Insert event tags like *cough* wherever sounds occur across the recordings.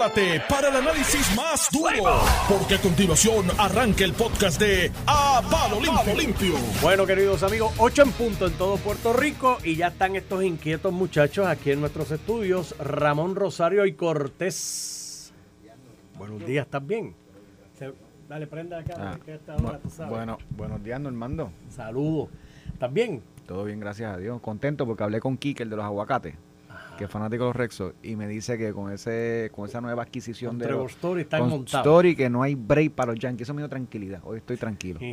prepárate para el análisis más duro, porque a continuación arranca el podcast de A Palo Limpio. Limpio. Bueno, queridos amigos, 8 en punto en todo Puerto Rico y ya están estos inquietos muchachos aquí en nuestros estudios, Ramón Rosario y Cortés. Buenos días, ¿estás bien? Dale, prenda acá, Ah, que a esta hora, tú sabes. bueno, buenos días, Normando. Saludos. ¿Estás bien? Todo bien, gracias a Dios. Contento porque hablé con Kike, el de los aguacates, que es fanático de los Rexos, y me dice que con ese con esa nueva adquisición Con de Trevor Story están con montados. Story, que no hay break para los Yankees. Eso me dio tranquilidad. Hoy estoy tranquilo. *laughs*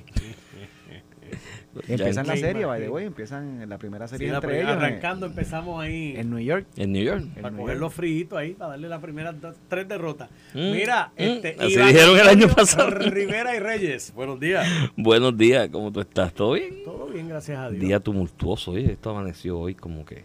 Empiezan la serie, by the way. Empiezan la primera Sí, serie la entre primera- ellos en- arrancando empezamos ahí en, New York. En New York. para coger los fritos ahí, para darle las primeras dos- tres derrotas. Mm, Mira, mm, este, así Iván dijeron el año pasado. *laughs* Rivera y Reyes, buenos días. *laughs* Buenos días, ¿cómo tú estás? ¿Todo bien? Todo bien, gracias a Dios. Día tumultuoso, oye, esto amaneció hoy como que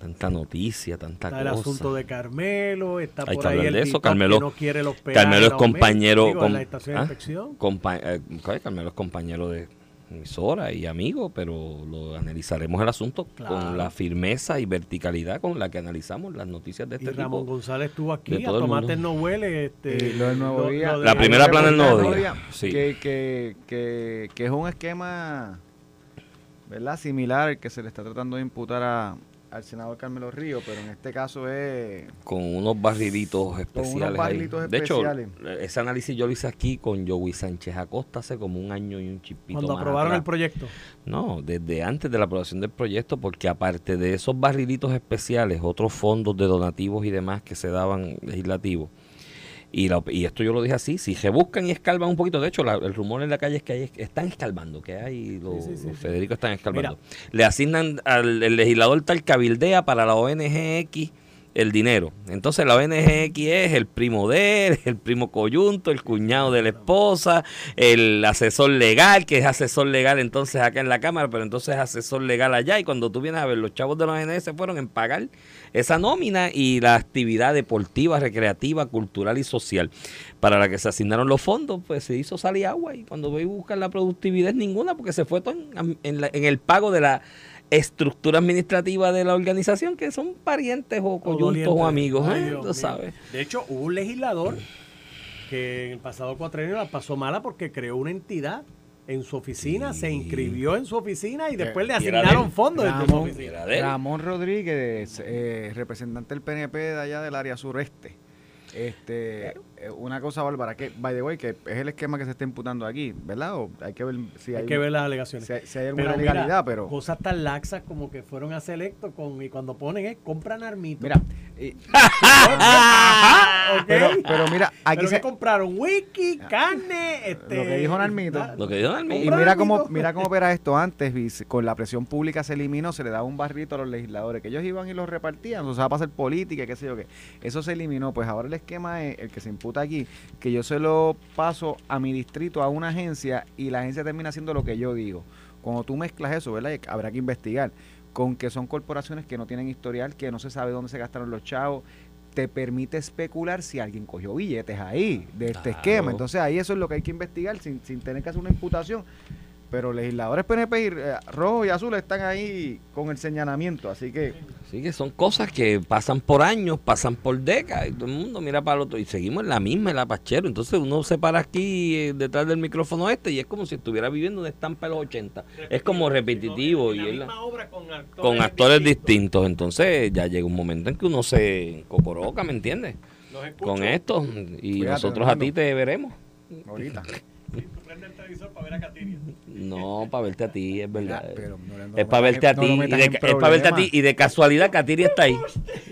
tanta noticia, tanta Está el cosa. asunto de Carmelo, está Hay por que ahí hablar el de eso, Carmelo- que no quiere los peajes Carmelo es compañero digo, en com- la estación de ¿ah? inspección. Compa- eh. Carmelo es compañero de emisora y amigo, pero lo analizaremos el asunto Claro. con la firmeza y verticalidad con la que analizamos las noticias de Y este Ramón tipo. González estuvo aquí, de a todo el tomate mundo. no huele. Este, Y lo del nuevo día. de- La primera plana del nuevo día, sí. Que, que, que, que es un esquema, ¿verdad? Similar al que se le está tratando de imputar a, al senador Carmelo Río, pero en este caso es Con unos barrilitos especiales. ahí. barrilitos de hecho, especiales. ese análisis yo lo hice aquí con Joey Sánchez Acosta hace como un año y un chipito Cuando más aprobaron atrás. el proyecto. No, desde antes de la aprobación del proyecto, porque aparte de esos barrilitos especiales, otros fondos de donativos y demás que se daban legislativos, y, la- y esto yo lo dije así, si rebuscan y escalvan un poquito, de hecho la- el rumor en la calle es que hay, están escalvando, que hay, los, Sí, sí, sí, los sí. Federico están escalvando. Le asignan al el legislador tal cabildea para la ONGX el dinero. Entonces la ONGX es el primo de él, *laughs* el primo coyunto, el cuñado de la esposa, el asesor legal, que es asesor legal entonces acá en la Cámara, pero entonces es asesor legal allá. Y cuando tú vienes a ver, los chavos de la ONG se fueron en pagar esa nómina y la actividad deportiva, recreativa, cultural y social para la que se asignaron los fondos, pues se hizo salir agua. Y cuando voy a buscar la productividad, ninguna, porque se fue todo en, en la- en el pago de la estructura administrativa de la organización, que son parientes o coyuntos o amigos, Ay, ¿eh? Tú sabes. De hecho, hubo un legislador que en el pasado cuatrenio la pasó mala porque creó una entidad en su oficina, se inscribió en su oficina y después le asignaron fondos desde su Ramón, oficina. Ramón Rodríguez, eh, representante del PNP de allá del área sureste. Este, eh, una cosa bárbara, que, by the way, que es el esquema que se está imputando aquí, ¿verdad? O hay que ver si hay, Hay que ver las alegaciones. si hay, si hay alguna mira, legalidad, pero... Cosas tan laxas como que fueron a selecto con, y cuando ponen es compran armito. Mira, y- *laughs* ¿Ok? pero, pero mira, aquí ¿Pero se, compraron? Wiki, carne, este... Lo que dijo Narmito. na- Lo que dio Narmito. Y mira cómo, mira cómo opera esto antes, con la presión pública se eliminó, se le daba un barrito a los legisladores, que ellos iban y los repartían, o sea, para hacer política, qué sé yo qué. Eso se eliminó, pues ahora el esquema es el que se imputa aquí, que yo se lo paso a mi distrito, a una agencia, y la agencia termina haciendo lo que yo digo. Cuando tú mezclas eso, ¿verdad? Y Habrá que investigar, con que son corporaciones que no tienen historial, que no se sabe dónde se gastaron los chavos, te permite especular si alguien cogió billetes ahí de este Claro. esquema. Entonces ahí eso es lo que hay que investigar sin, sin tener que hacer una imputación. Pero legisladores PNP y, eh, rojos y azules están ahí con el señalamiento, así que Sí, que son cosas que pasan por años, pasan por décadas, y todo el mundo mira para el otro, y seguimos en la misma, en la pachero. Entonces uno se para aquí eh, detrás del micrófono este y es como si estuviera viviendo una estampa de los 80. Es como repetitivo y la es la- misma obra con actores, con actores distintos. Entonces ya llega un momento en que uno se cocoroca, ¿me entiendes? Con esto. Y Cuídate, nosotros a ti te veremos. ahorita. *laughs* Sí, tú prendes el televisor para ver a Katiria. No, para verte a ti, es verdad. Mira, pero no le- no es para verte a no ti. y de, es para verte a ti. Y de casualidad, Katiri está ahí.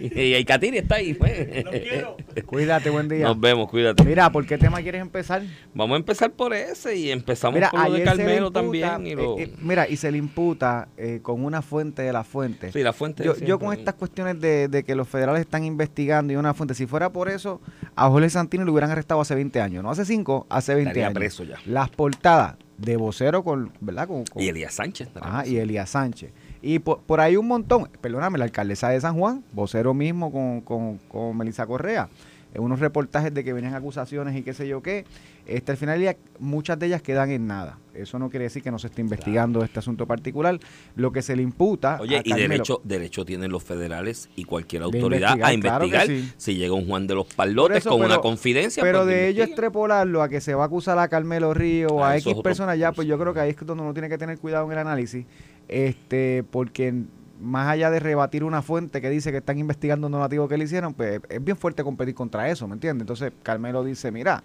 Y, y Katiri está ahí. pues. Quiero. Cuídate, buen día. Nos vemos, cuídate. Mira, ¿por qué tema quieres empezar? Vamos a empezar por ese y empezamos Mira, por lo de ayer se le Carmelo imputa, también. Y lo... eh, eh, mira, y se le imputa eh, con una fuente de la fuente. sí, la fuente. Yo, con estas cuestiones de, de que los federales están investigando y una fuente, si fuera por eso, a Jorge Santini lo hubieran arrestado hace 20 años, no hace 5, hace 20 Estaría años. preso ya. Las portadas de vocero con, ¿verdad? Con, con- Y Elías Sánchez. Ajá, y Elías Sánchez. Y por, por ahí un montón, perdóname, la alcaldesa de San Juan, vocero mismo con, con, con Melissa Correa. en unos reportajes de que venían acusaciones y qué sé yo qué. Este, al final, muchas de ellas quedan en nada. Eso no quiere decir que no se esté investigando este asunto particular. Lo que se le imputa. Oye, y derecho, derecho tienen los federales y cualquier autoridad a investigar si llega un Juan de los Palotes con una confidencia. Pero pues, de ello extrapolarlo a que se va a acusar a Carmelo Río o a, X personas, ya, pues yo creo que ahí es donde uno tiene que tener cuidado en el análisis. este Porque más allá de rebatir una fuente que dice que están investigando un donativo que le hicieron, pues es bien fuerte competir contra eso, ¿me entiendes? Entonces Carmelo dice, mira,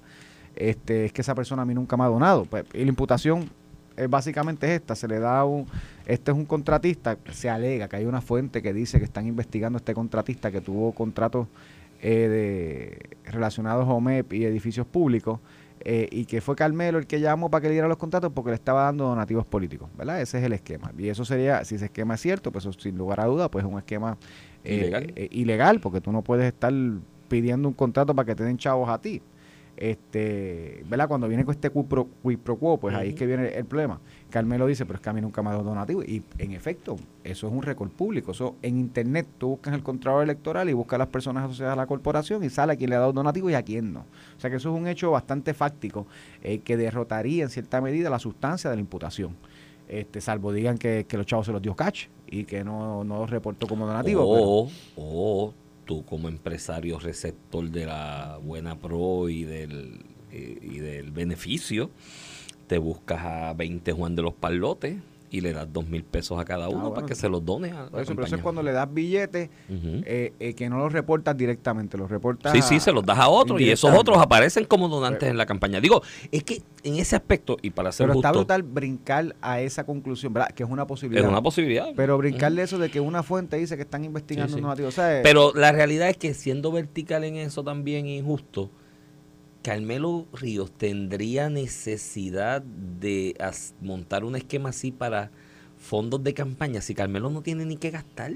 este, es que esa persona a mí nunca me ha donado. Pues, y la imputación es básicamente esta, se le da un, este es un contratista, se alega que hay una fuente que dice que están investigando a este contratista que tuvo contratos eh, de, relacionados a OMEP y edificios públicos, eh, y que fue Carmelo el que llamó para que le diera los contratos porque le estaba dando donativos políticos, ¿verdad? Ese es el esquema. Y eso sería, si ese esquema es cierto, pues sin lugar a duda, pues es un esquema eh, ilegal, porque tú no puedes estar pidiendo un contrato para que te den chavos a ti este, ¿verdad? Cuando viene con este quid pro, quo, pues ahí es que viene el problema. Carmelo dice, pero es que a mí nunca me ha dado donativo. Y en efecto, eso es un récord público. Eso en internet tú buscas el contrato electoral y buscas a las personas asociadas a la corporación y sale a quién le ha dado donativo y a quién no. O sea que eso es un hecho bastante fáctico eh, que derrotaría en cierta medida la sustancia de la imputación. Este, salvo digan que, los chavos se los dio catch y que no, no los reportó como donativo. O, o tú como empresario receptor de la buena pro y del, eh, y del beneficio, te buscas a 20 Juan de los Palotes y le das dos mil pesos a cada uno ah, para que se los done a eso, pero eso es cuando le das billetes eh, eh, que no los reportas directamente, los reportas Sí, sí, se los das a otros y esos otros aparecen como donantes en la campaña. Digo, es que en ese aspecto, y para ser Pero está brutal brincar a esa conclusión, ¿verdad? Que es una posibilidad. Es una posibilidad. Pero brincarle eso de que una fuente dice que están investigando donativos. pero la realidad es que siendo vertical en eso también injusto, Carmelo Ríos tendría necesidad de montar un esquema así para fondos de campaña si Carmelo no tiene ni que gastar.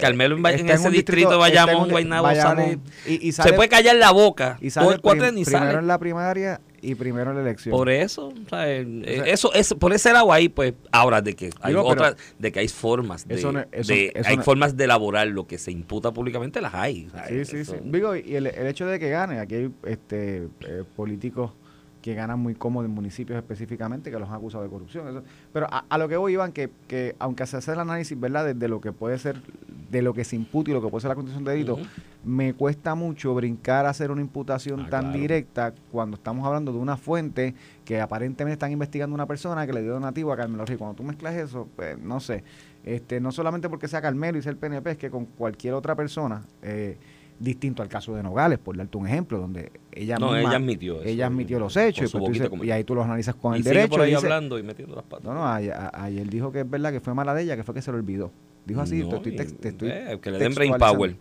Carmelo en, en ese distrito, vayamos Guaynabo, sale, y, se puede callar la boca y sale todo el ni primero en la primaria y primero la elección. Por eso, eh, eso es por ese lado ahí, pues, ahora de que hay otras, de que hay formas de, hay formas de elaborar lo que se imputa públicamente, las hay. Sí, sí, sí. Digo, y el, hecho de que gane, aquí hay este eh, políticos que ganan muy cómodo en municipios específicamente que los han acusado de corrupción. pero a, lo que voy, Iván, que, que aunque se hace el análisis, ¿verdad?, de, lo que puede ser, de lo que se impute y lo que puede ser la condición de delito, me cuesta mucho brincar a hacer una imputación ah, tan directa cuando estamos hablando de una fuente que aparentemente están investigando a una persona que le dio donativo a Carmelo Ríos. Cuando tú mezclas eso, pues no sé, este no solamente porque sea Carmelo y sea el PNP, es que con cualquier otra persona... Eh, distinto al caso de Nogales, por darte un ejemplo, donde ella no, ella admitió ella admitió los hechos y, ahí tú los analizas con el derecho. por ahí hablando y metiendo las patas. No, no, ayer, dijo que es verdad que fue mala de ella, que fue que se lo olvidó. Dijo así, te, estoy, eh, que le den brain power.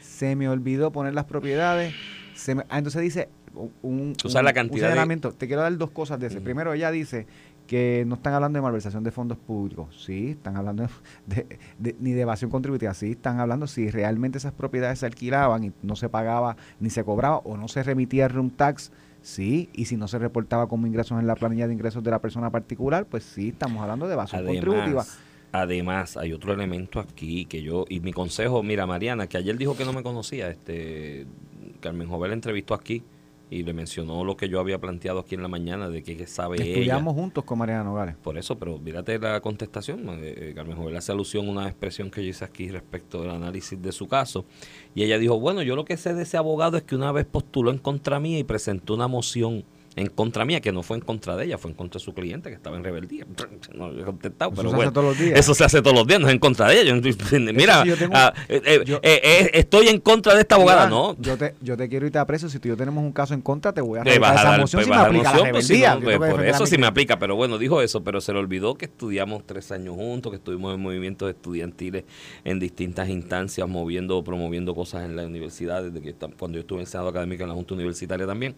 Se me olvidó poner las propiedades. Se ah, entonces dice un, un, la cantidad Te quiero dar dos cosas de ese. Primero, ella dice que no están hablando de malversación de fondos públicos, sí, están hablando *laughs* de, ni de evasión contributiva, sí, están hablando si realmente esas propiedades se alquilaban y no se pagaba ni se cobraba o no se remitía room tax, sí, y si no se reportaba como ingresos en la planilla de ingresos de la persona particular, pues sí, estamos hablando de evasión contributiva. Además, hay otro elemento aquí que yo, y mi consejo, mira Mariana, que ayer dijo que no me conocía, este Carmen Jovel entrevistó aquí y le mencionó lo que yo había planteado aquí en la mañana de que, sabe Estudiamos juntos con Mariana Nogales. Por eso, pero mírate la contestación. Eh, eh, Carmen Jovel hace alusión a una expresión que yo hice aquí respecto del análisis de su caso. Y ella dijo, bueno, yo lo que sé de ese abogado es que una vez postuló en contra mía y presentó una moción en contra mía, que no fue en contra de ella, fue en contra de su cliente que estaba en rebeldía. No he contestado, eso pero se bueno, hace todos los días. eso se hace todos los días, no es en contra de ella. *laughs* Mira, ah, eh, eh, eh, estoy en contra de esta abogada, no. Yo te, yo te quiero y te aprecio, si tú y yo tenemos un caso en contra, te voy a rebajar esa moción si me aplica la pues, rebeldía. Pues, por eso sí me aplica, pero bueno, dijo eso, pero se le olvidó que estudiamos tres años juntos, que estuvimos en movimientos estudiantiles en distintas instancias, moviendo, promoviendo cosas en la universidad, desde que cuando yo estuve en Senado Académico en la Junta Universitaria también.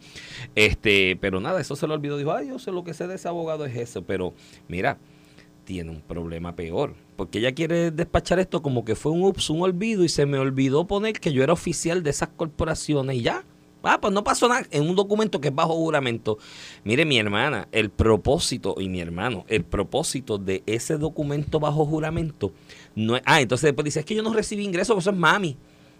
Este, pero nada, eso se lo olvidó. Dijo, ay, yo sé lo que sé de ese abogado es eso. Pero mira, tiene un problema peor. Porque ella quiere despachar esto como que fue un ups, un olvido, y se me olvidó poner que yo era oficial de esas corporaciones y ya. Ah, pues no pasó nada en un documento que es bajo juramento. Mire, mi hermana, el propósito, y mi hermano, el propósito de ese documento bajo juramento no es. Ah, entonces después dice, es que yo no recibí ingresos, eso es mami.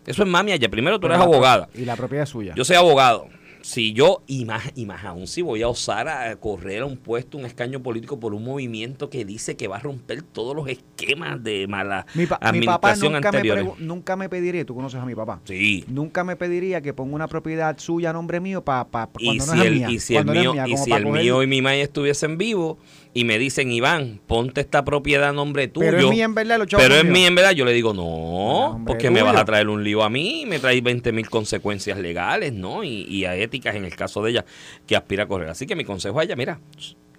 Eso es mami allá. Primero tú eres Pero la- abogada. Y la propiedad es suya. Yo soy abogado. Si yo, y más, y más aún, si voy a osar a correr a un puesto, un escaño político por un movimiento que dice que va a romper todos los esquemas de mala mi, pa- mi papá administración nunca me, nunca pediría, tú conoces a mi papá, Sí. nunca me pediría que ponga una propiedad suya a nombre mío para pa, cuando si, no es el, mía. y si el mío, y como si pa' el coger- mío y mi madre estuviesen vivos y me dicen, Iván, ponte esta propiedad a nombre tuyo. Pero es mía en verdad, los Pero es mía en verdad, yo le digo, no, porque me vas a traer un lío a mí, me traes 20 mil consecuencias legales, ¿no? Y, y a éticas en el caso de ella que aspira a correr. Así que mi consejo a ella, mira,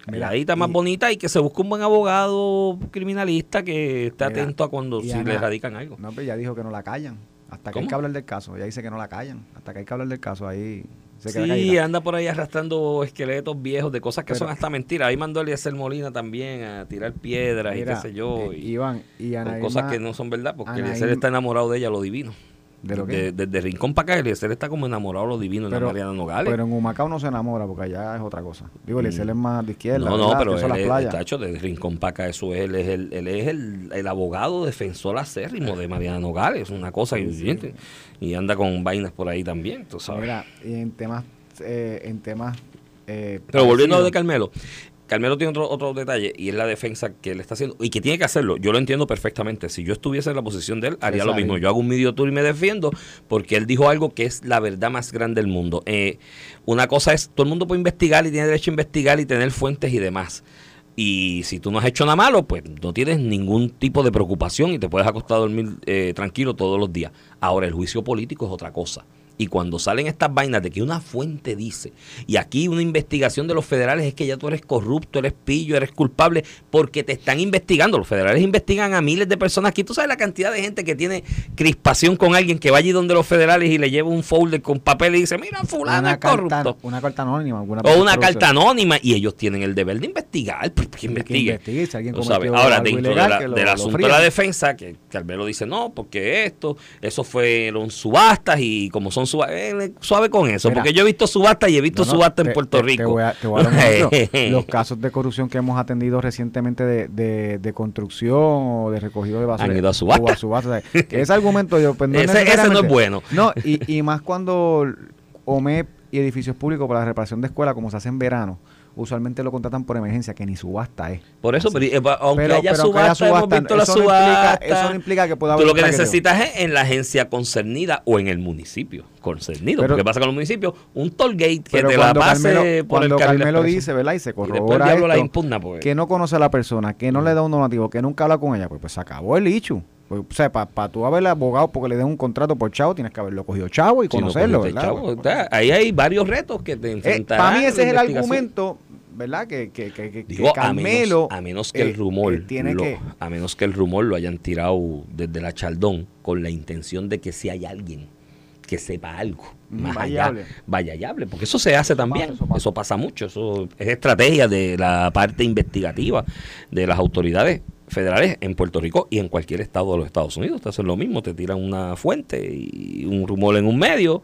Mira, calladita más y- bonita y que se busque un buen abogado criminalista que esté Mira, atento a cuando si Ana- le radican algo. No, pero ya dijo que no la callan. Hasta que hay que hablar del caso. Ella dice que no la callan. Hasta que hay que hablar del caso. Ahí se queda Sí, caída. anda por ahí arrastrando esqueletos viejos de cosas que Pero- son hasta mentiras. Ahí mandó a Eliezer Molina también a tirar piedras y qué sé yo. eh, y Iván, y con Ana cosas que no son verdad, porque Ana Eliezer está enamorado de ella, lo divino. ¿De lo qué? desde Rincón para acá, Eliezer está como enamorado de lo divino de la Mariana Nogales. pero en Humacao no se enamora porque allá es otra cosa. Digo, Eliezer es más de izquierda. Mm. no, no, pero él las es, playas. tacho, de Rincón para acá, eso es, él es el, él es el, el abogado defensor acérrimo de Mariana Nogales, una cosa que y anda con vainas por ahí también, tú sabes. Mira, y en temas, eh, en temas. eh, Pero volviendo a lo de Carmelo, Carmelo tiene otro, otro detalle y es la defensa que él está haciendo y que tiene que hacerlo. Yo lo entiendo perfectamente. Si yo estuviese en la posición de él, haría lo mismo. Yo hago un medio tour y me defiendo porque él dijo algo que es la verdad más grande del mundo. Eh, una cosa es, todo el mundo puede investigar y tiene derecho a investigar y tener fuentes y demás. Y si tú no has hecho nada malo, pues no tienes ningún tipo de preocupación y te puedes acostar a dormir eh, tranquilo todos los días. Ahora, el juicio político es otra cosa. Y cuando salen estas vainas de que una fuente dice, y aquí una investigación de los federales es que ya tú eres corrupto, eres pillo, eres culpable, porque te están investigando. Los federales investigan a miles de personas. Aquí tú sabes la cantidad de gente que tiene crispación con alguien que va allí donde los federales y le lleva un folder con papel y dice, mira, fulano una es carta, corrupto. una carta anónima. alguna O una carta anónima y ellos tienen el deber de investigar, pues, que investigue. si alguien sabes. Ahora, dentro de la- lo- del asunto de la defensa, que Carmelo dice no, porque esto, eso fueron subastas y como son subastas, eh, suave con eso, Mira. porque yo he visto subastas y he visto No, te- en Puerto te- Rico. Te voy a, te voy a dar un *laughs* ejemplo. Los casos de corrupción que hemos atendido recientemente de, de, de construcción o de recogido de basura. Han ido a subasta. o a subasta, o sea, que ese argumento yo... Pues, no Ese- ese no es bueno. No, y, y más cuando OMEP y edificios públicos para la reparación de escuelas, como se hace en verano, usualmente lo contratan por emergencia, que ni subasta es. Por eso, pero, eh, aunque Pero- haya pero aunque haya subasta, hemos subasta, la eso no implica- subasta. eso no implica que pueda Tú haber lo que necesitas es en la agencia concernida o en el municipio concernido. Pero- ¿Qué pasa con los municipios? Un toll gate que te la pase Carmelo, por el cuando Carmelo dice, ¿verdad? Y se Y corrobora la esto, impugna, pues. que no conoce a la persona, que no le da un donativo, que nunca habla con ella, pues, pues se acabó el hecho. Pues, o sea, para tú haber abogado porque le den un contrato por chavo, tienes que haberlo cogido chavo y Si no conocerlo, ¿verdad? chavo, o sea, ahí hay varios retos que te eh, enfrentarán. para mí ese es el la argumento, ¿verdad? Que, que, que, que- que Digo, a Carmelo... menos, a menos que eh, el rumor eh, tiene lo, que... a menos que el rumor lo hayan tirado desde la chaldón con la intención de que si hay alguien que sepa algo Mm, más vaya allá, porque eso se hace también, pasa, eso eso pasa. pasa. mucho, eso es estrategia de la parte investigativa de las autoridades federales en Puerto Rico y en cualquier estado de los Estados Unidos, te hacen lo mismo, te tiran una fuente y un rumor en un medio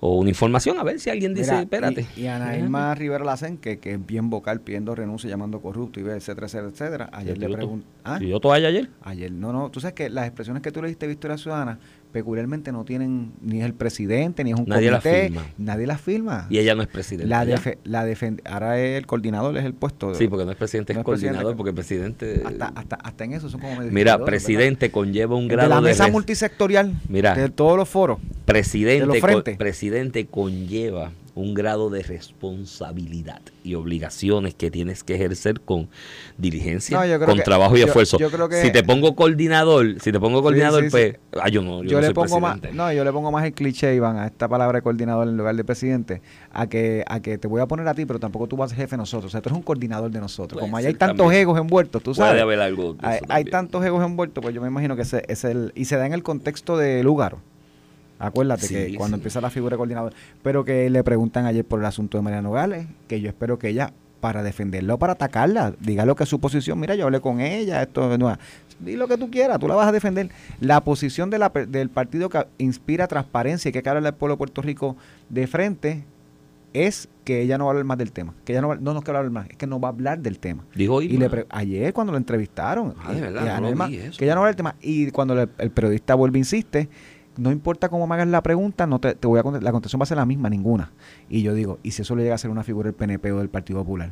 o una información a ver si alguien dice, Mira, espérate. Y, y Ana Irma Rivera Lacen, que, que es bien vocal pidiendo renuncia, llamando corrupto y ve, etcétera, etcétera, etcétera. Ayer ¿Y le pregunté... ¿Ah? ¿Y yo toalla ayer? Ayer, no, no, tú sabes que las expresiones que tú le diste a Victoria Ciudadana peculiarmente no tienen, ni es el presidente, ni es un Nadie comité, firma. nadie las firma. Y ella no es presidenta. la, ya. defe- la ahora es el coordinador es el puesto. Sí, porque no es presidente, No es es presidente. coordinador, porque el presidente... hasta, hasta, hasta en eso son como Mira, presidente conlleva un ¿verdad? de grado la de... mesa multisectorial Mira. de todos los foros. de presidente, los con- frentes. presidente conlleva un grado de responsabilidad y obligaciones que tienes que ejercer con diligencia, No, con que- trabajo y yo- esfuerzo. yo creo que- si te pongo coordinador, si te pongo coordinador, sí, pues, sí. ah, yo no, yo, Yo, no le soy pongo más, presidente. no, yo le pongo más el cliché, Iván, a esta palabra de coordinador en lugar de presidente, a que, a que te voy a poner a ti, pero tampoco tú vas a ser jefe de nosotros. O sea, tú eres un coordinador de nosotros. Puede Como ser hay tantos también. egos envueltos, tú Puede sabes. haber algo Hay, hay tantos egos envueltos, pues yo me imagino que ese es el. Y se da en el contexto de lugar. Acuérdate Sí, que cuando sí. empieza la figura de coordinador. Pero que le preguntan ayer por el asunto de Mariano Nogales, que yo espero que ella, para defenderla o para atacarla, diga lo que es su posición. Mira, yo hablé con ella, esto no. Di lo que tú quieras, tú la vas a defender. La posición de la, del partido que inspira transparencia y que habla al pueblo de Puerto Rico de frente es que ella no va a hablar más del tema. Que ella no, va- no nos quiere hablar más, es que no va a hablar del tema. Dijo Y le pre- ayer cuando lo entrevistaron, Ah, de verdad, y no Ana lo Irma, vi eso. que ya no habla del tema. Y cuando le- el periodista vuelve e insiste, no importa cómo me hagas la pregunta, no te, te voy a contestar, la contestación va a ser la misma, ninguna. Y yo digo, ¿y si eso le llega a ser una figura del PNP o del Partido Popular?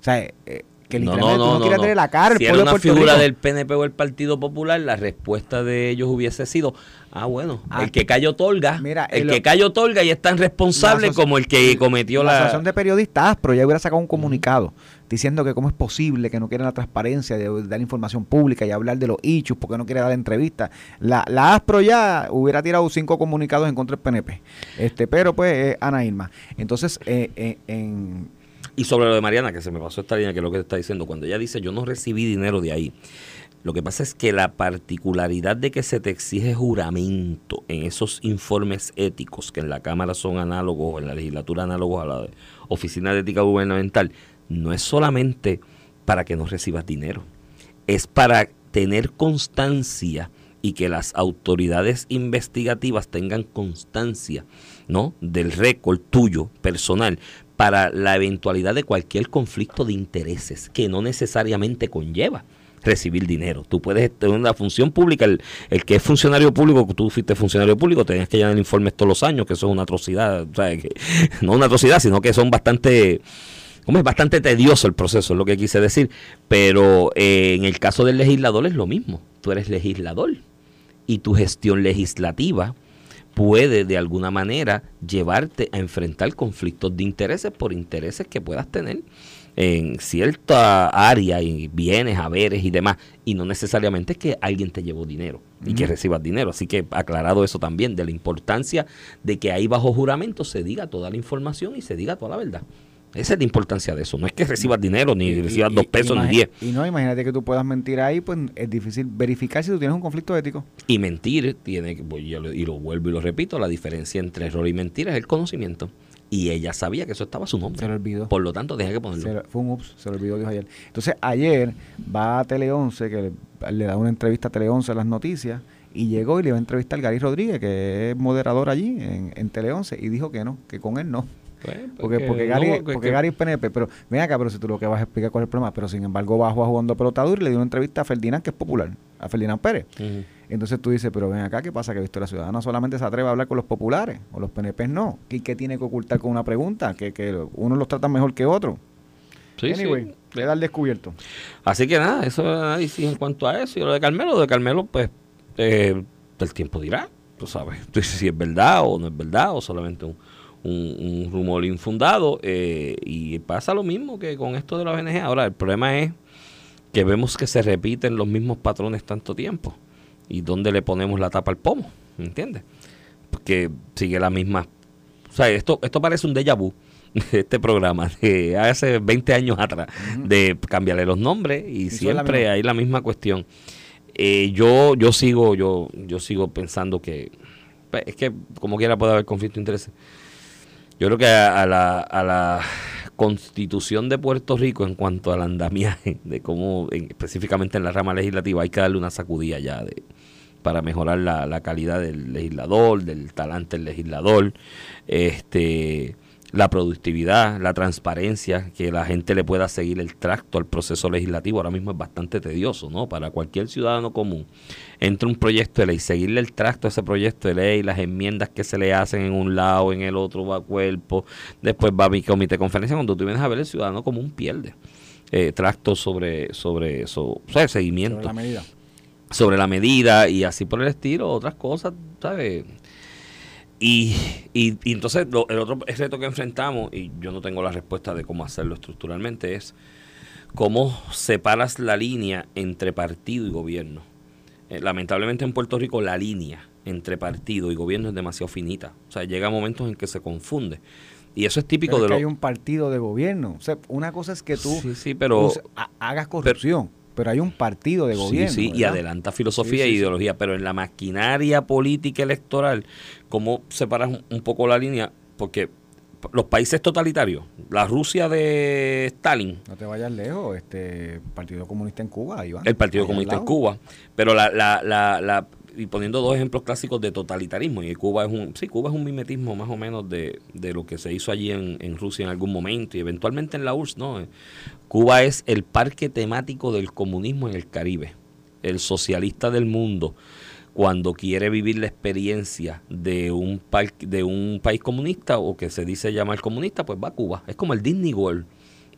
O sea, eh, que No, literalmente no, no, no, quieres no. tener la cara, el Si era de una figura Rico. del PNP o el Partido Popular, la respuesta de ellos hubiese sido, ah, bueno, Ah, el que cayó otorga, mira, el el- que cayó otorga y es tan responsable como el que cometió la la... asociación de periodistas, pero ya hubiera sacado un comunicado diciendo que cómo es posible que no quieren la transparencia de dar información pública y hablar de los hechos porque no quiere dar entrevistas. La, la ASPRO ya hubiera tirado cinco comunicados en contra del PNP. Este, pero pues es Ana Irma. Entonces, eh, eh, en, Y sobre lo de Mariana, que se me pasó esta línea, que es lo que está diciendo, cuando ella dice, yo no recibí dinero de ahí, lo que pasa es que la particularidad de que se te exige juramento en esos informes éticos, que en la Cámara son análogos, en la legislatura análogos a la Oficina de Ética Gubernamental, no es solamente para que no recibas dinero, es para tener constancia y que las autoridades investigativas tengan constancia ¿no? del récord tuyo personal para la eventualidad de cualquier conflicto de intereses que no necesariamente conlleva recibir dinero. Tú puedes tener una función pública, el, que es funcionario público, tú fuiste funcionario público, tenías que llenar informes todos los años, que eso es una atrocidad, o sea, que- *laughs* no una atrocidad, sino que son bastante como es bastante tedioso el proceso, es lo que quise decir. Pero eh, en el caso del legislador es lo mismo. Tú eres legislador y tu gestión legislativa puede de alguna manera llevarte a enfrentar conflictos de intereses por intereses que puedas tener en cierta área y bienes, haberes y demás, y no necesariamente es que alguien te llevó dinero y que recibas dinero. Así que aclarado eso también, de la importancia de que ahí bajo juramento se diga toda la información y se diga toda la verdad. Esa es la importancia de eso. No es que recibas dinero, ni y- recibas y- dos pesos, ni diez. Y no, imagínate que tú puedas mentir ahí, pues es difícil verificar si tú tienes un conflicto ético. Y mentir tiene que, pues, yo lo- y lo vuelvo y lo repito, la diferencia entre error y mentira es el conocimiento. Y ella sabía que eso estaba a su nombre. Se le olvidó. Por lo tanto, deja que ponerlo. Le- fue un ups, se lo olvidó Dios ayer. Entonces, ayer va a Tele 11, que le, le da una entrevista a Tele 11 a las noticias, y llegó y le va a entrevistar a Gary Rodríguez, que es moderador allí en, en Tele 11, y dijo que no, que con él no. Pues, Porque, porque Gary, porque- porque Gary es PNP, pero ven acá, pero si tú lo que vas a explicar cuál es el problema, pero sin embargo bajó a jugando pelotador y le dio una entrevista a Ferdinand, que es popular, a Ferdinand Pérez. Entonces tú dices, pero ven acá, ¿qué pasa? Que Victoria Ciudadana solamente se atreve a hablar con los populares, o los PNP no. ¿Y qué tiene que ocultar con una pregunta? Que, que uno los trata mejor que otro. Sí, anyway, sí. le da el descubierto. Así que nada, eso es análisis en cuanto a eso. Y lo de Carmelo, lo de Carmelo, pues, eh, el tiempo dirá, tú sabes, *laughs* si es verdad o no es verdad, o solamente un, un- un rumor infundado. eh, y pasa lo mismo que con esto de la ONG. Ahora, el problema es que vemos que se repiten los mismos patrones tanto tiempo. ¿Y dónde le ponemos la tapa al pomo? ¿Entiendes? Porque sigue la misma... O sea, esto, esto parece un déjà vu, *laughs* este programa, de hace 20 años atrás, de cambiarle los nombres y, siempre hay la misma cuestión. Eh, yo, yo sigo, yo, yo sigo pensando que pues, es que como quiera puede haber conflicto de intereses. Yo creo que a, la, a la constitución de Puerto Rico en cuanto al andamiaje, de cómo en- específicamente en la rama legislativa hay que darle una sacudida ya de, para mejorar la, la calidad del legislador, del talante del legislador, este la productividad, la transparencia, que la gente le pueda seguir el tracto al proceso legislativo, ahora mismo es bastante tedioso, ¿no? Para cualquier ciudadano común, entre un proyecto de ley, seguirle el tracto a ese proyecto de ley, las enmiendas que se le hacen en un lado, en el otro va a cuerpo, después va a mi comité de conferencia, cuando tú vienes a ver el ciudadano común pierde eh, tracto sobre, sobre eso, o sea, el seguimiento Sobre la medida. sobre la medida y así por el estilo, otras cosas, ¿sabes? Y, y, y entonces lo- el otro reto que enfrentamos, y yo no tengo la respuesta de cómo hacerlo estructuralmente, es cómo separas la línea entre partido y gobierno. Eh, lamentablemente en Puerto Rico la línea entre partido y gobierno es demasiado finita. O sea, llega momentos en que se confunde. Y eso es típico Pero es de que lo... hay un partido de gobierno. O sea, una cosa es que tú Sí, sí, pero... use- ha- hagas corrupción, pero, hay un partido de gobierno. Sí, sí, y adelanta filosofía Sí, e ideología, pero en la maquinaria política electoral, ¿cómo separas un, un poco la línea? Porque los países totalitarios, la Rusia de Stalin, No te vayas lejos, este Partido Comunista en Cuba, Iván. el Partido Comunista en. Cuba, pero la, la, la, la- y poniendo dos ejemplos clásicos de totalitarismo, y Cuba es un, sí, Cuba es un mimetismo más o menos de, de lo que se hizo allí en, en Rusia en algún momento, y eventualmente en la URSS, ¿no? Cuba es el parque temático del comunismo en el Caribe, el socialista del mundo. Cuando quiere vivir la experiencia de un, de un país comunista o que se dice llamar comunista, pues va a Cuba. Es como el Disney World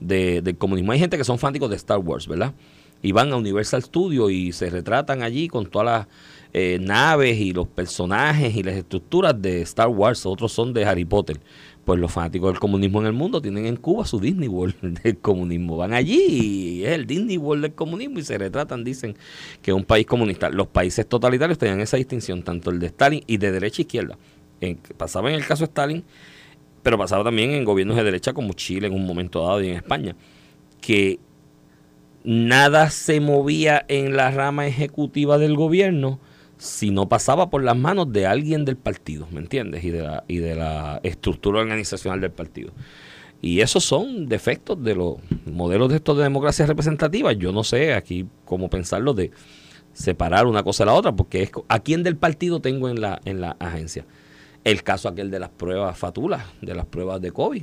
de, del comunismo. Hay gente que son fanáticos de Star Wars, ¿verdad? Y van a Universal Studios y se retratan allí con todas las eh, naves y los personajes y las estructuras de Star Wars. Otros son de Harry Potter pues los fanáticos del comunismo en el mundo tienen en Cuba su Disney World *laughs* del comunismo. Van allí es el Disney World del comunismo y se retratan, dicen que es un país comunista. Los países totalitarios tenían esa distinción, tanto el de Stalin y de derecha e izquierda. pasaba en el caso de Stalin, pero pasaba también en gobiernos de derecha como Chile en un momento dado y en España, que nada se movía en la rama ejecutiva del gobierno si no pasaba por las manos de alguien del partido, ¿me entiendes? Y de la, y de la estructura organizacional del partido. Y esos son defectos de los modelos de estos de democracia representativa. Yo no sé aquí cómo pensarlo de separar una cosa de la otra, porque es a quién del partido tengo en la, en la agencia. El caso aquel de las pruebas fatulas, de las pruebas de COVID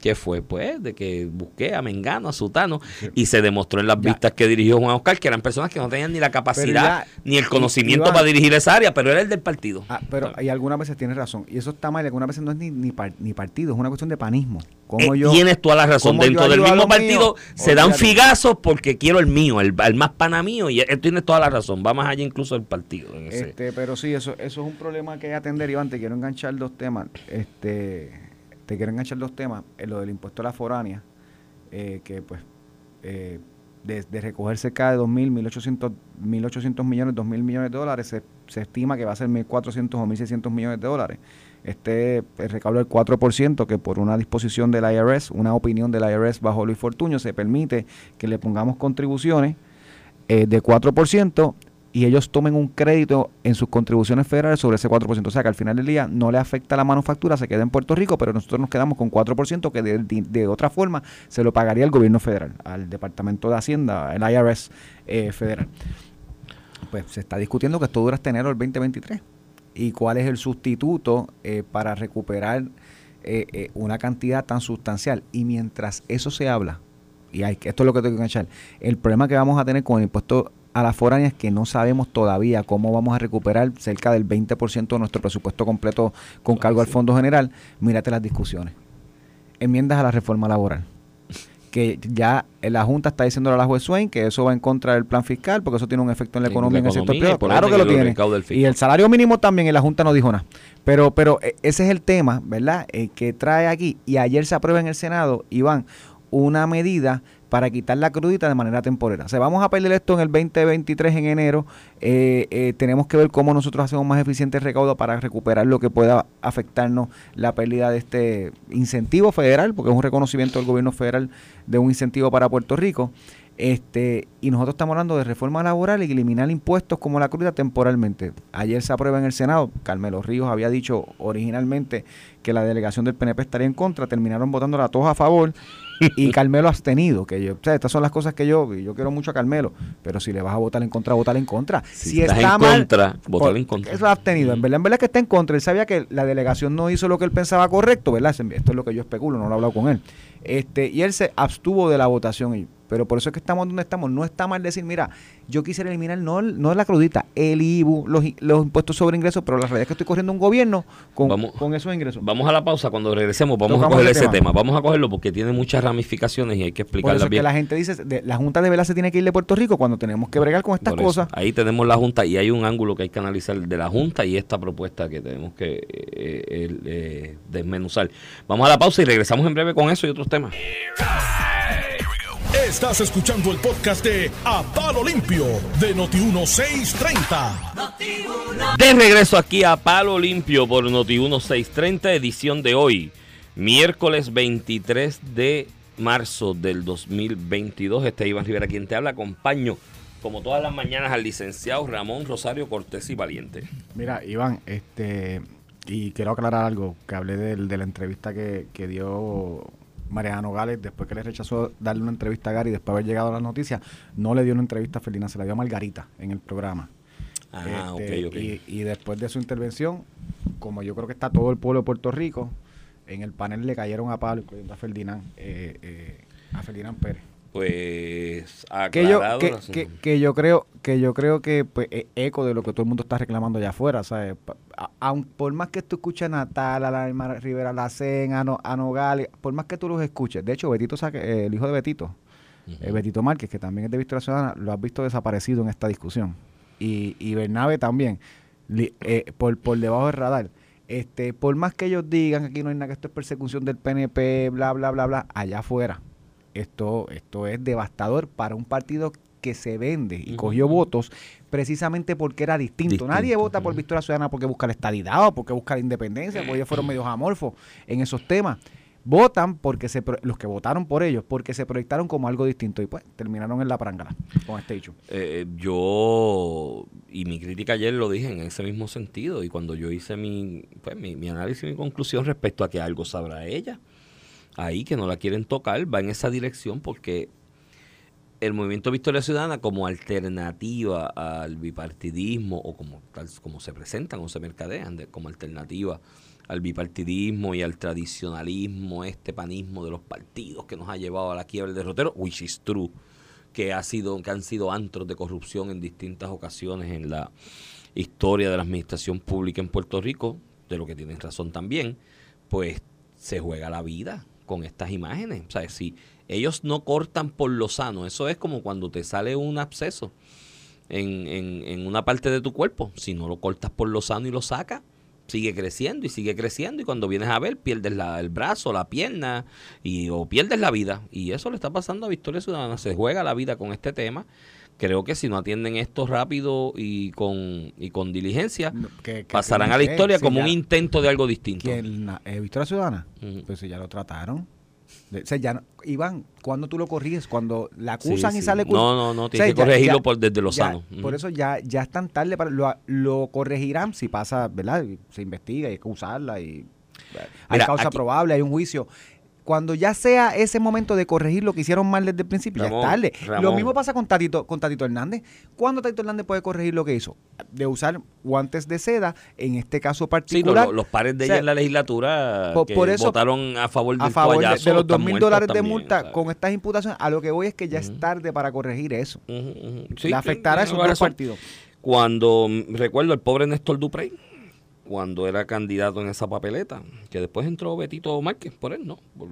que fue pues de que busqué a Mengano, a Sutano, y se demostró en las vistas que dirigió Juan Oscar que eran personas que no tenían ni la capacidad ni el conocimiento para dirigir esa área, pero era el del partido. Ah, pero y algunas veces tienes razón, y eso está mal, y algunas veces no es ni, ni, partido, es una cuestión de panismo. Como eh, yo, tienes toda la razón, dentro del mismo partido se dan figazos porque quiero el mío, el, más pana mío, y él tienes toda la razón, va más allá incluso del partido. este, pero sí, eso, eso es un problema que hay que atender, Iván, te quiero enganchar dos temas. Este te quiero enganchar dos temas. En lo del impuesto a la foránea, eh, que pues eh, de, recoger cerca de 2.000, 1.800, 1.800 millones, 2.000 millones de dólares, se, estima que va a ser 1.400 o 1.600 millones de dólares. Este el recaudo del 4%, que por una disposición del IRS, una opinión del IRS bajo Luis Fortuño, se permite que le pongamos contribuciones eh, de 4% y ellos tomen un crédito en sus contribuciones federales sobre ese 4%. O sea que al final del día no le afecta la manufactura, se queda en Puerto Rico, pero nosotros nos quedamos con 4% que de, otra forma se lo pagaría el gobierno federal, al Departamento de Hacienda, el IRS eh, federal. Pues se está discutiendo que esto dura hasta enero del 2023. ¿Y cuál es el sustituto eh, para recuperar eh, una cantidad tan sustancial? Y mientras eso se habla, y hay, esto es lo que tengo que echar, el problema que vamos a tener con el impuesto a las foráneas que no sabemos todavía cómo vamos a recuperar cerca del 20% de nuestro presupuesto completo con cargo al Fondo General, mírate las discusiones. Enmiendas a la reforma laboral. Que ya la Junta está diciendo a la juez Swain que eso va en contra del plan fiscal porque eso tiene un efecto en la economía en el sector privado. Claro que lo tiene. Y el salario mínimo también, y la Junta no dijo nada. Pero, pero eh, ese es el tema, ¿verdad? Eh, que trae aquí. Y ayer se aprueba en el Senado, Iván, una medida para quitar la crudita de manera temporera. O sea, vamos a perder esto en el 2023 en enero. Eh, eh, tenemos que ver cómo nosotros hacemos más eficiente el recaudo para recuperar lo que pueda afectarnos la pérdida de este incentivo federal, porque es un reconocimiento del gobierno federal de un incentivo para Puerto Rico. Este, y nosotros estamos hablando de reforma laboral y eliminar impuestos como la crudita temporalmente. Ayer se aprueba en el Senado, Carmelo Ríos había dicho originalmente que la delegación del PNP estaría en contra, terminaron votando a todos a favor *laughs* y Carmelo abstenido, que yo, o sea, estas son las cosas que yo, yo quiero mucho a Carmelo, pero si le vas a votar en contra, votar en contra. Si, está en contra, votar en contra. Eso es abstenido, en verdad, en verdad que está en contra, él sabía que la delegación no hizo lo que él pensaba correcto, ¿verdad? Esto es lo que yo especulo, no lo he hablado con él. Este, y él se abstuvo de la votación y pero por eso es que estamos donde estamos. No está mal decir, mira, yo quisiera eliminar no, no la crudita, el IBU, los, los impuestos sobre ingresos, pero la realidad es que estoy corriendo un gobierno con, con esos ingresos. Vamos a la pausa. Cuando regresemos, vamos a coger ese tema. Vamos a cogerlo porque tiene muchas ramificaciones y hay que explicarlas por eso que la gente dice, la Junta de Vela se tiene que ir de Puerto Rico cuando tenemos que bregar con estas cosas. Ahí tenemos la Junta y hay un ángulo que hay que analizar de la Junta y esta propuesta que tenemos que eh, eh, desmenuzar. Vamos a la pausa y regresamos en breve con eso y otros temas. Estás escuchando el podcast de A Palo Limpio de Noti1630. de regreso aquí a Palo Limpio por Noti1630, edición de hoy, miércoles 23 de marzo del 2022. Este Iván Rivera quien te habla. Acompaño, como todas las mañanas, al licenciado Ramón Rosario Cortés y Valiente. Mira, Iván, este, y quiero aclarar algo, que hablé de, de la entrevista que, que dio Mariano Gales, después que le rechazó darle una entrevista a Gary, después de haber llegado a las noticias, no le dio una entrevista a Felina, se la dio a Margarita en el programa. Ah, este, Y, después de su intervención, como yo creo que está todo el pueblo de Puerto Rico, en el panel le cayeron a palo, incluyendo a Ferdinand, eh, eh, a Ferdinand Pérez. Pues que yo que, que- que yo creo que yo creo que pues, es eco de lo que todo el mundo está reclamando allá afuera ¿sabes? A- aun- por más que tú escuches a Natal a la hermana Rivera a, no, a Nogales por más que tú los escuches de hecho Betito Saque- el hijo de Betito eh, Betito Márquez que también es de Victoria Ciudadana lo has visto desaparecido en esta discusión. Y, y Bernabe también li- eh, por, por debajo del radar. Este por más que ellos digan que aquí no hay nada que esto es persecución del PNP bla bla bla bla allá afuera esto, esto es devastador para un partido que se vende y cogió votos precisamente porque era distinto. Distinto, Nadie vota por ujú. Victoria Ciudadana porque busca la estadidad o porque busca la independencia, porque ellos fueron medios amorfos en esos temas. Votan porque se los que votaron por ellos, porque se proyectaron como algo distinto y pues terminaron en la prangala con este hecho. Eh, yo, y mi crítica ayer lo dije en ese mismo sentido, y cuando yo hice mi, pues, mi, mi análisis y mi conclusión respecto a que algo sabrá ella, ahí que no la quieren tocar, va en esa dirección porque el movimiento Victoria Ciudadana como alternativa al bipartidismo o como tal como se presentan o se mercadean de- como alternativa al bipartidismo y al tradicionalismo, este panismo de los partidos que nos ha llevado a la quiebra del derrotero, which is true, que ha sido que han sido antros de corrupción en distintas ocasiones en la historia de la administración pública en Puerto Rico, de lo que tienen razón también, pues se juega la vida con estas imágenes. O sea, si ellos no cortan por lo sano, eso es como cuando te sale un absceso en, en, en una parte de tu cuerpo. Si no lo cortas por lo sano y lo sacas, sigue creciendo y sigue creciendo y cuando vienes a ver pierdes la- el brazo, la pierna y o pierdes la vida y eso le está pasando a Victoria Ciudadana, se juega la vida con este tema. Creo que si no atienden esto rápido y con y con diligencia, No, que- que pasarán a la historia como un intento de algo distinto. ¿Quién, na- eh, Victoria Ciudadana? Pues si ya lo trataron. De- o sea, ya no- Iván, ¿cuándo tú lo corriges? Cuando la acusan Sí, y sí. sale No, no, no, tienes que corregirlo por- desde lo sano. Por eso ya, ya es tan tarde para lo, lo corregirán si pasa, ¿verdad? Y Se investiga y hay que usarla y hay Mira, causa aquí- probable, hay un juicio. Cuando ya sea ese momento de corregir lo que hicieron mal desde el principio, Ramón, ya es tarde. Lo mismo pasa con Tatito, con Tatito Hernández. ¿Cuándo Tatito Hernández puede corregir lo que hizo? De usar guantes de seda, en este caso Sí, particular. lo- los pares de O sea, ella en la legislatura por- que por eso, votaron a favor del a favor de, los dos mil dólares de multa ¿sabes? con estas imputaciones, a lo que voy es que ya es tarde para corregir eso. Sí, Le afectará a esos dos partidos. Cuando mm, recuerdo el pobre Néstor Duprey, cuando era candidato en esa papeleta, que después entró Betito Márquez por él, ¿no? Por-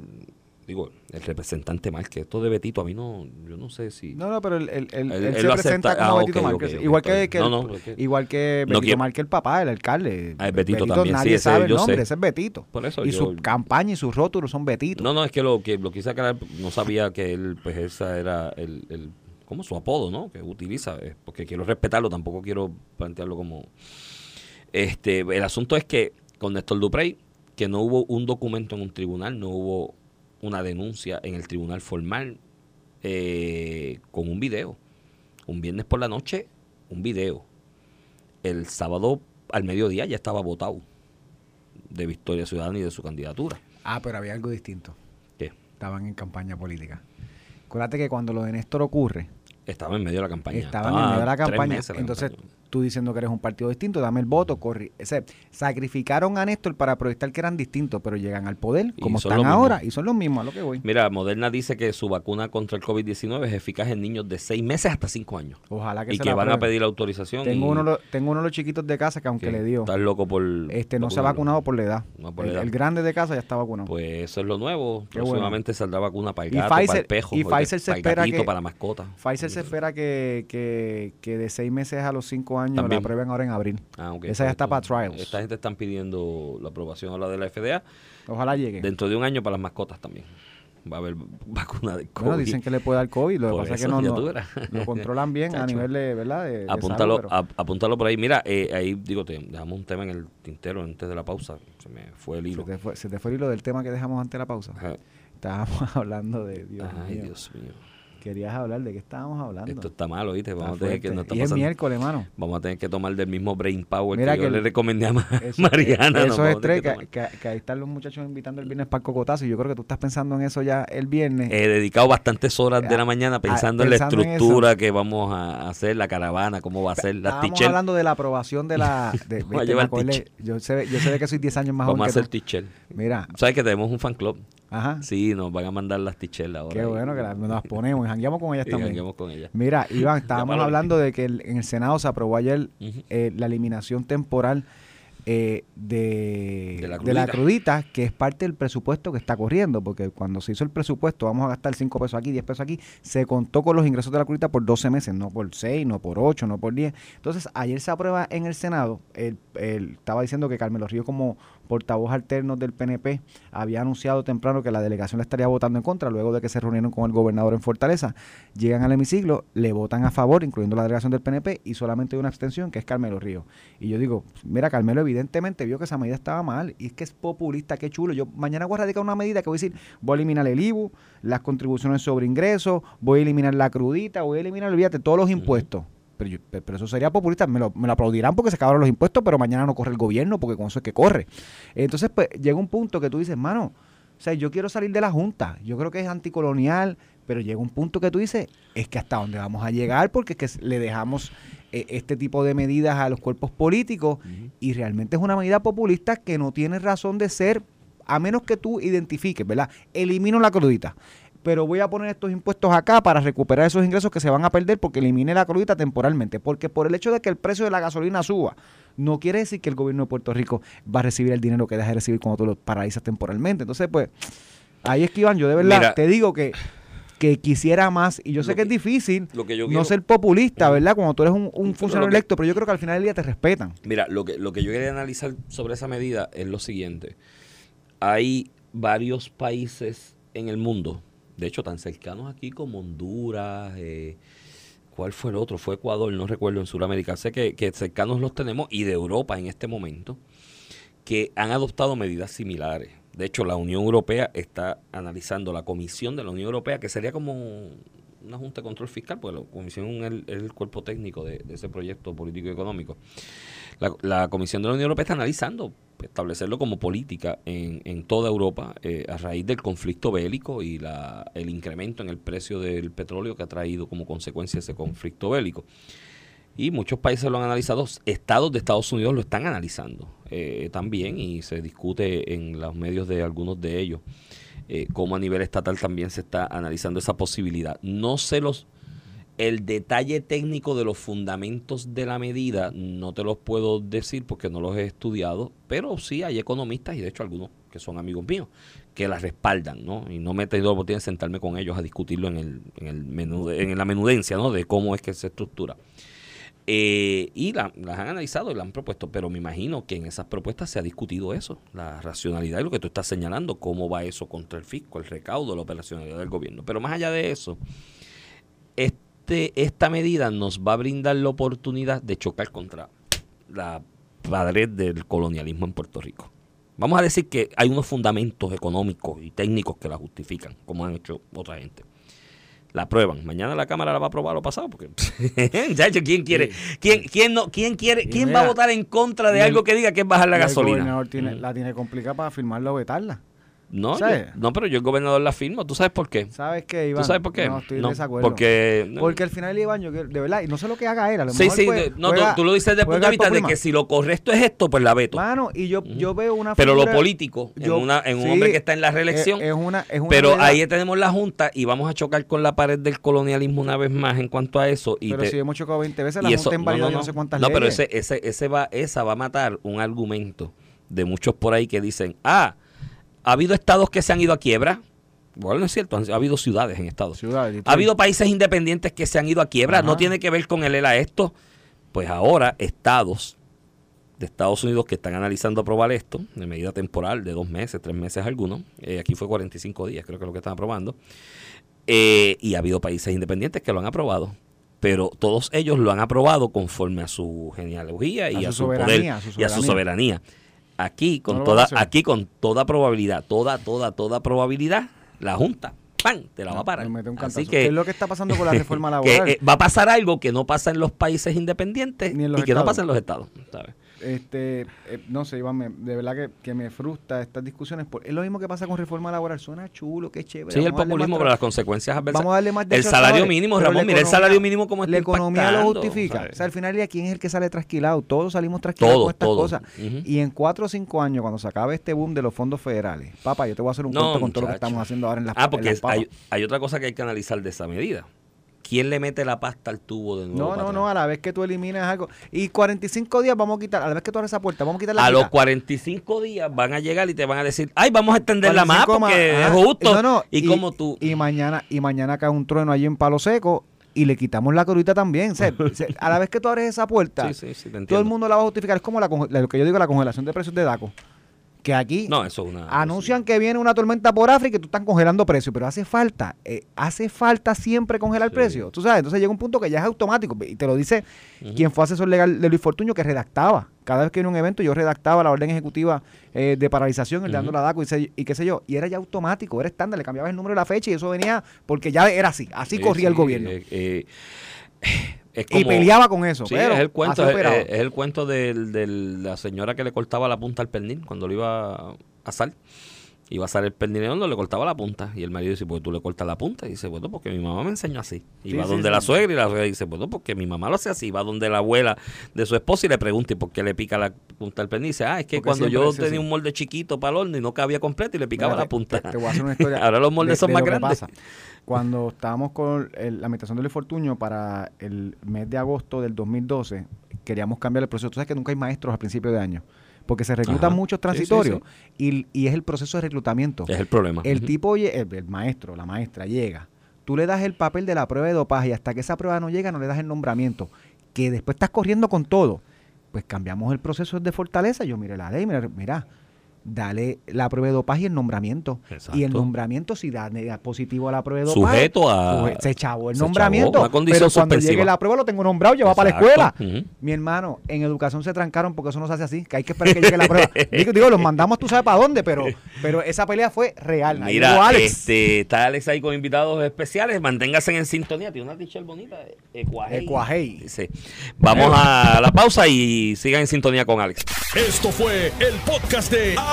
digo, el representante Márquez. Esto de Betito a mí no, yo no sé si... No, no, pero él, él- él- Él- se presenta como Ah, Betito ok, Márquez. ok, igual que, que el- No, no, igual que No Betito quiero- Márquez, el papá, el alcalde. Ah, es Betito también, nadie sí, ese sabe el nombre, sé. ese es Betito. Por eso y yo- su campaña y sus rótulos son Betito. No, no, es que lo que lo quise aclarar, no sabía que él, pues esa era el, el como su apodo, ¿no? Que utiliza, eh, porque quiero respetarlo, tampoco quiero plantearlo como... Este, el asunto es que con Néstor Duprey, que no hubo un documento en un tribunal, no hubo una denuncia en el tribunal formal eh, con un video. Un viernes por la noche, un video. El sábado al mediodía ya estaba votado de Victoria Ciudadana y de su candidatura. Ah, pero había algo distinto. ¿Qué? Estaban en campaña política. Acuérdate que cuando lo de Néstor ocurre, Estaba en medio de la campaña. estaban Estaba en medio de la campaña. la Entonces, campaña. Tú diciendo que eres un partido distinto, dame el voto, corri. O sea, sacrificaron a Néstor para proyectar que eran distintos, pero llegan al poder, como están ahora, mismos. y son los mismos, a lo que voy. Mira, Moderna dice que su vacuna contra el COVID-19 es eficaz en niños de 6 meses hasta 5 años. Ojalá que y se que la van a pedir autorización. Tengo y uno, de los- tengo uno de los chiquitos de casa que aunque que le dio, Estás loco por. este no se ha vacunado por la edad. No por el, la edad. el grande de casa ya está vacunado. Pues eso es lo nuevo. Qué bueno. Próximamente saldrá vacuna para el Y gato, para Pfizer- el pejo, y para Pfizer se para el espera gatito, que- para la mascota. Pfizer se espera que, que, que de seis meses a los cinco años También. la aprueben ahora en abril. Ah. Esa ya está para trials. Esta gente están pidiendo la aprobación ahora de la FDA. Ojalá llegue. Dentro de un año para las mascotas también. Va a haber vacuna de COVID. Bueno, dicen que le puede dar COVID, lo que pasa es que no, no- lo controlan bien a *laughs* nivel de, ¿verdad? De, de apúntalo, salud, pero ap- apúntalo por ahí. Mira, eh, ahí digo, te dejamos un tema en el tintero antes de la pausa. Se me fue el se, hilo. te fue, se te fue el hilo del tema que dejamos antes de la pausa. Ajá. Estábamos *laughs* hablando de Dios Ay, mío. Dios mío. Querías hablar de qué estábamos hablando. Esto está malo, ¿viste? Está Vamos a tener que, no está y es miércoles, mano. vamos a tener que tomar del mismo brain power Mira que, yo le recomendé a Eso, *laughs* Mariana. ¿no? Eso Vamos es estrés, que ahí están los muchachos invitando el viernes para el cocotazo. y Yo creo que tú estás pensando en eso ya el viernes. He dedicado bastantes horas de Ah, la mañana ah, pensando en la en estructura que vamos a hacer, la caravana, cómo va a ser, las Estábamos hablando de la aprobación de la... *laughs* De, viste, yo, sé, yo sé que soy 10 años más Vamos a joven hacer tú. tichel. Mira, ¿Sabes que tenemos un fan club? Ajá. Sí, nos van a mandar las tichelas ahora. Qué bueno que las- nos las ponemos y jangueamos con *laughs* ellas y también. con ellas. Mira, *laughs* Iván, estábamos hablando de que el- en el Senado se aprobó ayer eh, la eliminación temporal eh, de, De la de la crudita, que es parte del presupuesto que está corriendo, porque cuando se hizo el presupuesto, vamos a gastar 5 pesos aquí, 10 pesos aquí, se contó con los ingresos de la crudita por 12 meses, no por 6, no por 8, no por 10. Entonces, ayer se aprueba en el Senado, el, el- estaba diciendo que Carmelo Río como portavoz alterno del PNP había anunciado temprano que la delegación le estaría votando en contra, luego de que se reunieron con el gobernador en Fortaleza. Llegan al hemiciclo, le votan a favor, incluyendo la delegación del PNP, y solamente hay una abstención, que es Carmelo Río. Y yo digo, mira, Carmelo evidentemente vio que esa medida estaba mal, y es que es populista, qué chulo. Yo mañana voy a radicar una medida que voy a decir, voy a eliminar el IBU, las contribuciones sobre ingresos, voy a eliminar la crudita, voy a eliminar, olvídate, todos los impuestos. Pero, yo- pe- pero eso sería populista, me lo, me lo aplaudirán porque se acabaron los impuestos, pero mañana no corre el gobierno porque con eso es que corre. Entonces, pues llega un punto que tú dices, mano, o sea, yo quiero salir de la Junta, yo creo que es anticolonial, pero llega un punto que tú dices, es que hasta dónde vamos a llegar porque es que le dejamos eh, este tipo de medidas a los cuerpos políticos y realmente es una medida populista que no tiene razón de ser, a menos que tú identifiques, ¿verdad? Elimino la crudita. Pero voy a poner estos impuestos acá para recuperar esos ingresos que se van a perder porque elimine la crudita temporalmente. Porque por el hecho de que el precio de la gasolina suba, no quiere decir que el gobierno de Puerto Rico va a recibir el dinero que deja de recibir cuando tú lo paralizas temporalmente. Entonces, pues, ahí es que Iván, yo de verdad Mira. te digo que, que quisiera más, y yo sé que es difícil lo que yo no quiero- ser populista, ¿verdad? Cuando tú eres un, funcionario que- electo, pero yo creo que al final del día te respetan. Mira, lo que, lo que yo quería analizar sobre esa medida es lo siguiente. Hay varios países en el mundo, de hecho tan cercanos aquí como Honduras, eh, ¿cuál fue el otro? Fue Ecuador, no recuerdo, en Sudamérica. Sé que, que cercanos los tenemos y de Europa en este momento, que han adoptado medidas similares. De hecho, la Unión Europea está analizando, la Comisión de la Unión Europea, que sería como una Junta de Control Fiscal, porque la Comisión es el, cuerpo técnico de, ese proyecto político y económico. La Comisión de la Unión Europea está analizando establecerlo como política en, en toda Europa eh, a raíz del conflicto bélico y la, el incremento en el precio del petróleo que ha traído como consecuencia ese conflicto bélico. Y muchos países lo han analizado, estados de Estados Unidos lo están analizando eh, también y se discute en los medios de algunos de ellos eh, cómo a nivel estatal también se está analizando esa posibilidad. No sé los el detalle técnico de los fundamentos de la medida no te los puedo decir porque no los he estudiado, pero sí hay economistas y de hecho algunos que son amigos míos que la respaldan, ¿no? Y no me he tenido la oportunidad de sentarme con ellos a discutirlo en el, en el menú, en la menudencia, ¿no? De cómo es que se estructura. Eh, y la- las han analizado y la han propuesto, pero me imagino que en esas propuestas se ha discutido eso, la racionalidad y lo que tú estás señalando, cómo va eso contra el fisco, el recaudo, la operacionalidad del gobierno. Pero más allá de eso, este, esta medida nos va a brindar la oportunidad de chocar contra la padre del colonialismo en Puerto Rico. Vamos a decir que hay unos fundamentos económicos y técnicos que la justifican, como han hecho otra gente. La aprueban. Mañana la Cámara la va a aprobar lo pasado, porque *laughs* ¿quién quiere? ¿Quién, quién no, quién quiere, quién va a votar en contra de algo que diga que es bajar la el gasolina? gobernador tiene, Mm. la tiene complicada para firmarla o vetarla. No, yo- no, pero yo el gobernador la firmo. ¿Tú sabes por qué? ¿Sabes qué, Iván? ¿Tú sabes por qué? No, estoy en desacuerdo. Porque, no. Porque al final, Iván, yo de verdad, y no sé lo que haga él. A lo Sí, mejor sí, de- no, juega- tú, lo dices desde el punto de vista de que si lo correcto es esto, pues la veto. Mano, y yo, yo veo una pero lo político, yo- en, una, en un sí, hombre que está en la reelección, Es, es una, es una pero realidad. ahí tenemos la Junta y vamos a chocar con la pared del colonialismo una vez más en cuanto a eso. Y Pero te- si hemos chocado 20 veces, la y Junta eso, invalidó yo no sé cuántas No, pero ese, ese, ese va, esa va a matar un argumento de muchos por ahí que dicen, ah, ha habido estados que se han ido a quiebra. Bueno, no es cierto, ha habido ciudades en estados. Detroit. Ha habido países independientes que se han ido a quiebra. Ajá. No tiene que ver con el ELA esto. Pues ahora, estados de Estados Unidos que están analizando aprobar esto, de medida temporal, de dos meses, tres meses algunos. eh, aquí fue 45 días, creo que es lo que están aprobando. Eh, y ha habido países independientes que lo han aprobado. Pero todos ellos lo han aprobado conforme a su genealogía y A a, su su, poder a su y a su soberanía. Aquí, con No toda, aquí con toda probabilidad, toda, toda, toda probabilidad, la Junta ¡pam! te la va a parar. Me Así que, ¿Qué es lo que está pasando con la *laughs* reforma que, laboral? eh, va a pasar algo que no pasa en los países independientes Ni en los y que no pasa en los estados. ¿sabes? Este, eh, no sé, Iván, me- de verdad que, que me frustra estas discusiones. por- es lo mismo que pasa con reforma laboral. Suena chulo, qué chévere. Sí, el populismo, pero las consecuencias adversas. Vamos a darle más el derechos a salario mínimo, Ramón, mira el salario mínimo como está La economía lo justifica. ¿sabes? O sea, al final, ¿y quién es el que sale trasquilado? Todos salimos trasquilados con estas todo. cosas. Y en cuatro o cinco años, cuando se acabe este boom de los fondos federales, papá, yo te voy a hacer un No, cuento con todo lo que estamos haciendo ahora en las Ah, en porque las hay, hay otra cosa que hay que analizar de esa medida. ¿Quién le mete la pasta al tubo de nuevo? No, no, atrás? no, a la vez que tú eliminas algo. Y 45 días vamos a quitar, a la vez que tú abres esa puerta, vamos a quitar la A los mitad. 45 días van a llegar y te van a decir, ay, vamos a extenderla más 45 porque más, es justo. No, no, y, como tú... Y mañana, y mañana cae un trueno allí en Palo Seco y le quitamos la corita también. O sea, *laughs* a la vez que tú abres esa puerta, Sí, sí, sí, todo el mundo la va a justificar. Es como la, lo que yo digo, la congelación de precios de DACO. Que aquí No, eso es una... anuncian que viene una tormenta por África y tú están congelando precios, pero hace falta, eh, hace falta siempre congelar Sí. precios. Tú sabes, entonces llega un punto que ya es automático y te lo dice quien fue asesor legal de Luis Fortuño que redactaba. Cada vez que era un evento yo redactaba la orden ejecutiva eh, de paralización, el dando la DACO y, se- y qué sé yo, y era ya automático, era estándar, le cambiabas el número de la fecha y eso venía porque ya era así, así Sí, corría el gobierno. eh, y peleaba con eso, Sí, pero es el cuento, es, operaba. es- es el cuento del- de la señora que le cortaba la punta al pernil cuando lo iba a asar. Iba a asar el pernil redondo, le cortaba la punta. Y el marido dice, pues tú le cortas la punta. Y dice, bueno, porque mi mamá me enseñó así. Y Sí, va sí, donde sí. la suegra y la suegra dice, bueno, porque mi mamá lo hace así. Va donde la abuela de su esposa y le pregunta, ¿y por qué le pica la punta al pernil? Y dice, ah, es que Porque cuando yo tenía así. un molde chiquito para el horno y no cabía completo y le picaba Mira, la punta. Te, te voy a hacer una historia. *laughs* Ahora los moldes de- son de más lo que grandes. pasa. Cuando estábamos con el- la administración de Luis Fortuño para el mes de agosto del 2012, queríamos cambiar el proceso. Tú sabes que nunca hay maestros al principio de año, porque se reclutan Ajá. muchos Sí, sí, transitorios Y, y es el proceso de reclutamiento. Es el problema. El tipo, el maestro, la maestra llega, tú le das el papel de la prueba de dopaje y hasta que esa prueba no llega no le das el nombramiento, que después estás corriendo con todo. Pues cambiamos el proceso de fortaleza. Yo mire la ley, mira, mira, dale la prueba de dopaje y el nombramiento. Exacto. Y el nombramiento, si da positivo a la prueba de dopaje, Sujeto a- se chavó el se nombramiento. chavó, una condición pero cuando suspensiva. llegue la prueba lo tengo nombrado, lleva para la escuela. Mi hermano, en educación se trancaron porque eso no se hace así, que hay que esperar que llegue la prueba. *laughs* digo, digo, los mandamos tú sabes para dónde, pero, pero esa pelea fue real. Mira, Alex. este, está Alex ahí con invitados especiales. Manténgase en sintonía. Tiene una t-shirt bonita. Ecuajei. Ecuajei. Dice, Vamos a la pausa y sigan en sintonía con Alex. Esto fue el podcast de